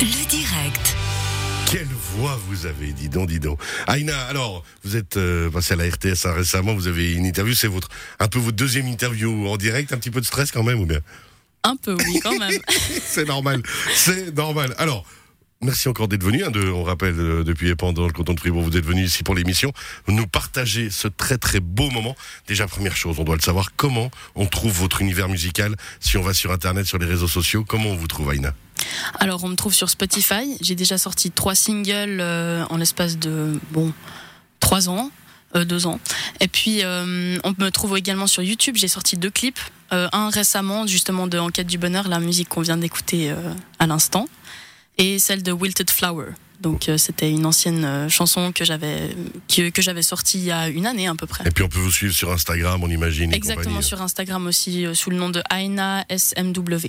Le direct. Quelle voix vous avez, dis donc, dis donc. Aïna, alors, vous êtes euh, passé à la RTS hein, récemment, vous avez une interview, c'est votre, un peu votre deuxième interview en direct, un petit peu de stress quand même, ou bien? Un peu, oui, quand même. C'est normal, c'est normal. Alors, merci encore d'être venu, hein, de, on rappelle, euh, depuis et pendant le canton de Fribourg, vous êtes venu ici pour l'émission, nous partager ce très très beau moment. Déjà, première chose, on doit le savoir, comment on trouve votre univers musical, si on va sur Internet, sur les réseaux sociaux, comment on vous trouve, Aïna? Alors, on me trouve sur Spotify. J'ai déjà sorti trois singles euh, en l'espace de, bon, trois ans. euh, deux ans. Et puis, euh, on me trouve également sur YouTube. J'ai sorti deux clips. Un récemment, justement, de Enquête du Bonheur, la musique qu'on vient d'écouter à l'instant. Et celle de Wilted Flower. Donc, euh, c'était une ancienne euh, chanson que j'avais, que, que j'avais sortie il y a une année à peu près. Et puis on peut vous suivre sur Instagram, on imagine. Exactement, sur Instagram aussi, euh, sous le nom de Aina SMW.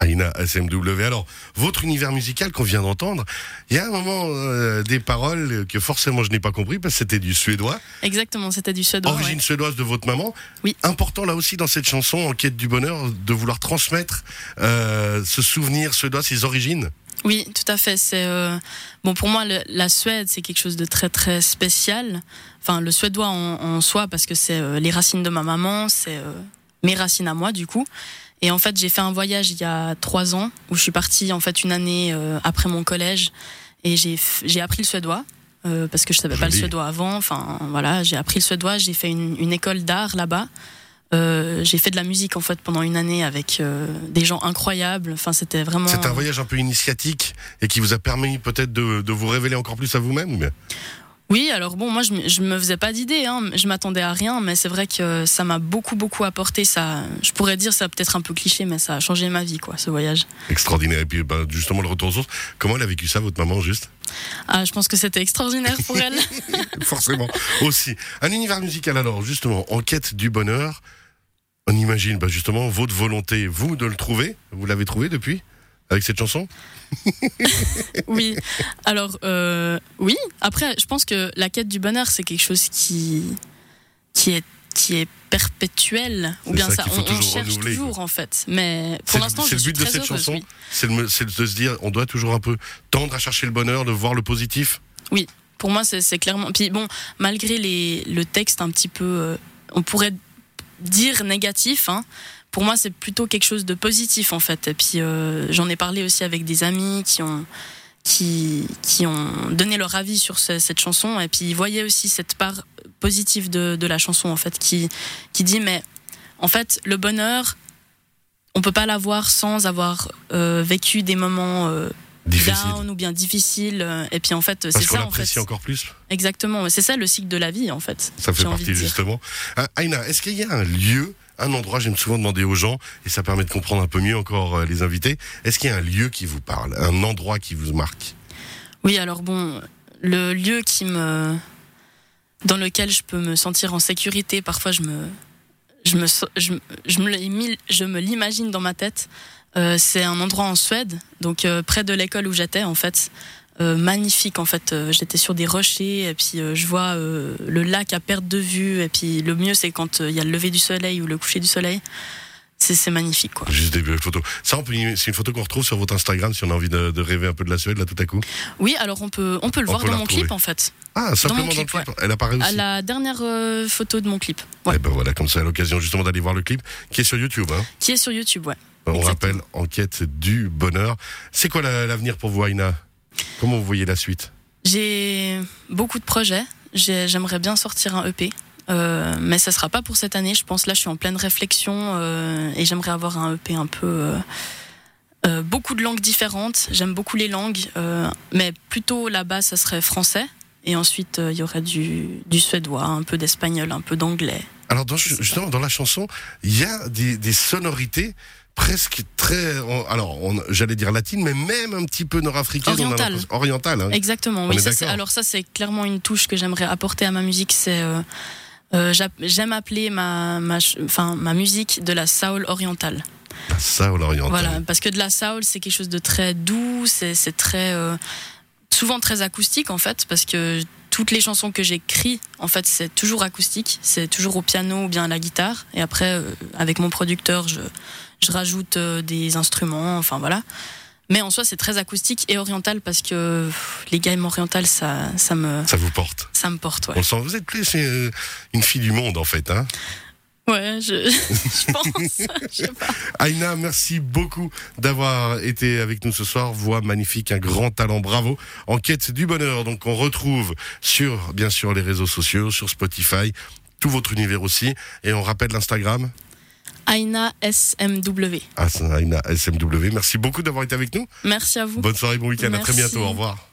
Aïna SMW. Alors, votre univers musical qu'on vient d'entendre, il y a un moment euh, des paroles que forcément je n'ai pas compris parce que c'était du suédois, Exactement, c'était du suédois. ouais. origine suédoise de votre maman. Oui. Important là aussi dans cette chanson, En quête du bonheur, de vouloir transmettre euh, ce souvenir suédois, ses origines. Oui, tout à fait. C'est euh, bon pour moi le- la Suède, c'est quelque chose de très très spécial. Enfin, le suédois en, en soi parce que c'est euh, les racines de ma maman, c'est euh, mes racines à moi du coup. Et en fait, j'ai fait un voyage il y a trois ans où je suis partie en fait une année euh, après mon collège et j'ai j'ai appris le suédois. euh, parce que je savais pas le suédois avant, enfin voilà, j'ai appris le suédois, j'ai fait une, une école d'art là-bas. Euh, j'ai fait de la musique en fait pendant une année avec euh, des gens incroyables. Enfin, c'était vraiment. C'est un voyage un peu initiatique et qui vous a permis peut-être de, de vous révéler encore plus à vous-même Oui, alors bon, moi je, me- je me faisais pas d'idée, hein, je m'attendais à rien, mais c'est vrai que ça m'a beaucoup beaucoup apporté. Ça, je pourrais dire ça peut-être un peu cliché, mais ça a changé ma vie, quoi, ce voyage. Extraordinaire. Et puis bah, justement le retour aux sources. Comment elle a vécu ça, votre maman, juste? Ah, je pense que c'était extraordinaire pour elle. Forcément. Aussi. Un univers musical alors, justement, en quête du bonheur. On imagine bah, justement votre volonté, vous, de le trouver. Vous l'avez trouvé depuis? Avec cette chanson oui. Alors euh, oui. Après, je pense que la quête du bonheur, c'est quelque chose qui qui est qui est perpétuel ou bien ça ça, on, toujours cherche renouveler, toujours en fait. Mais pour l'instant, c'est le but de cette heureuse, chanson. oui. C'est de se dire, on doit toujours un peu tendre à chercher le bonheur, de voir le positif. Pour moi, c'est c'est clairement. Puis bon, malgré les, le texte un petit peu, euh, on pourrait dire négatif, hein, pour moi, c'est plutôt quelque chose de positif en fait. Et puis euh, j'en ai parlé aussi avec des amis qui ont qui, qui ont donné leur avis sur ce- cette chanson et puis ils voyaient aussi cette part positive de, de la chanson en fait qui qui dit mais en fait le bonheur on peut pas l'avoir sans avoir euh, vécu des moments euh, down ou bien difficiles euh, et puis en fait c'est ça en apprécie fait encore plus. Exactement, c'est ça le cycle de la vie en fait. Ça fait partie justement. Ah, Aïna, est-ce qu'il y a un lieu, un endroit, j'aime souvent demander aux gens, et ça permet de comprendre un peu mieux encore euh, les invités, est-ce qu'il y a un lieu qui vous parle, un endroit qui vous marque? Oui, alors bon, le lieu qui me dans lequel je peux me sentir en sécurité, parfois je me je me je me l'imagine dans ma tête. Euh, c'est un endroit en Suède, donc euh, près de l'école où j'étais en fait. Euh, magnifique en fait, Euh, j'étais sur des rochers et puis euh, je vois euh, le lac à perte de vue et puis le mieux c'est quand il y a le lever du soleil ou le coucher du soleil. C'est magnifique quoi. Juste des belles photos. Ça, c'est une photo qu'on retrouve sur votre Instagram si on a envie de, de rêver un peu de la Suède, là, tout à coup. Oui, alors on peut on peut le On voir peut dans mon retrouver. clip en fait. Ah, simplement mon dans, clip, le clip. Elle apparaît aussi. À la dernière photo de mon clip. Ouais. Eh ben voilà, comme ça, à l'occasion justement d'aller voir le clip, qui est sur YouTube. Hein. Qui est sur YouTube, ouais. On Exactement. rappelle, enquête du bonheur. C'est quoi la- l'avenir pour vous, Aïna? Comment vous voyez la suite J'ai beaucoup de projets. J'ai- J'aimerais bien sortir un EP. Euh, mais ça sera pas pour cette année, je pense. Là, je suis en pleine réflexion euh, et j'aimerais avoir un EP un peu. euh, beaucoup de langues différentes. J'aime beaucoup les langues, mais plutôt là-bas, ça serait français. Et ensuite, il y aurait du, du suédois, un peu d'espagnol, un peu d'anglais. Alors, dans, justement, dans la chanson, il y a des, des sonorités presque très. alors, j'allais dire latines, mais même un petit peu Orientales. l'impression- Orientales. hein. Exactement, On oui. ça, alors ça, c'est clairement une touche que j'aimerais apporter à ma musique. C'est euh, euh, j'aime appeler ma, ma, enfin, ma musique de la soul orientale. Ça, ou l'oriental. Voilà, parce que de la soul, c'est quelque chose de très doux, c'est c'est très euh, souvent très acoustique en fait, parce que toutes les chansons que j'écris, en fait, c'est toujours acoustique, c'est toujours au piano ou bien à la guitare, et après, euh, avec mon producteur, je, je rajoute euh, des instruments, enfin voilà. Mais en soi, c'est très acoustique et oriental parce que les gammes orientales, ça, ça me, ça vous porte. Ça me porte, ouais. On sent. Vous êtes plus euh, une fille du monde en fait, hein. Ouais, je, je pense. je sais pas. Aïna, merci beaucoup d'avoir été avec nous ce soir. Voix magnifique, un grand talent, bravo. Enquête du bonheur, donc on retrouve sur, bien sûr, les réseaux sociaux, sur Spotify, tout votre univers aussi. Et on rappelle l'Instagram Aina SMW. Ah, Aina SMW. Merci beaucoup d'avoir été avec nous. Merci à vous. Bonne soirée, bon week-end. À très bientôt. Au revoir.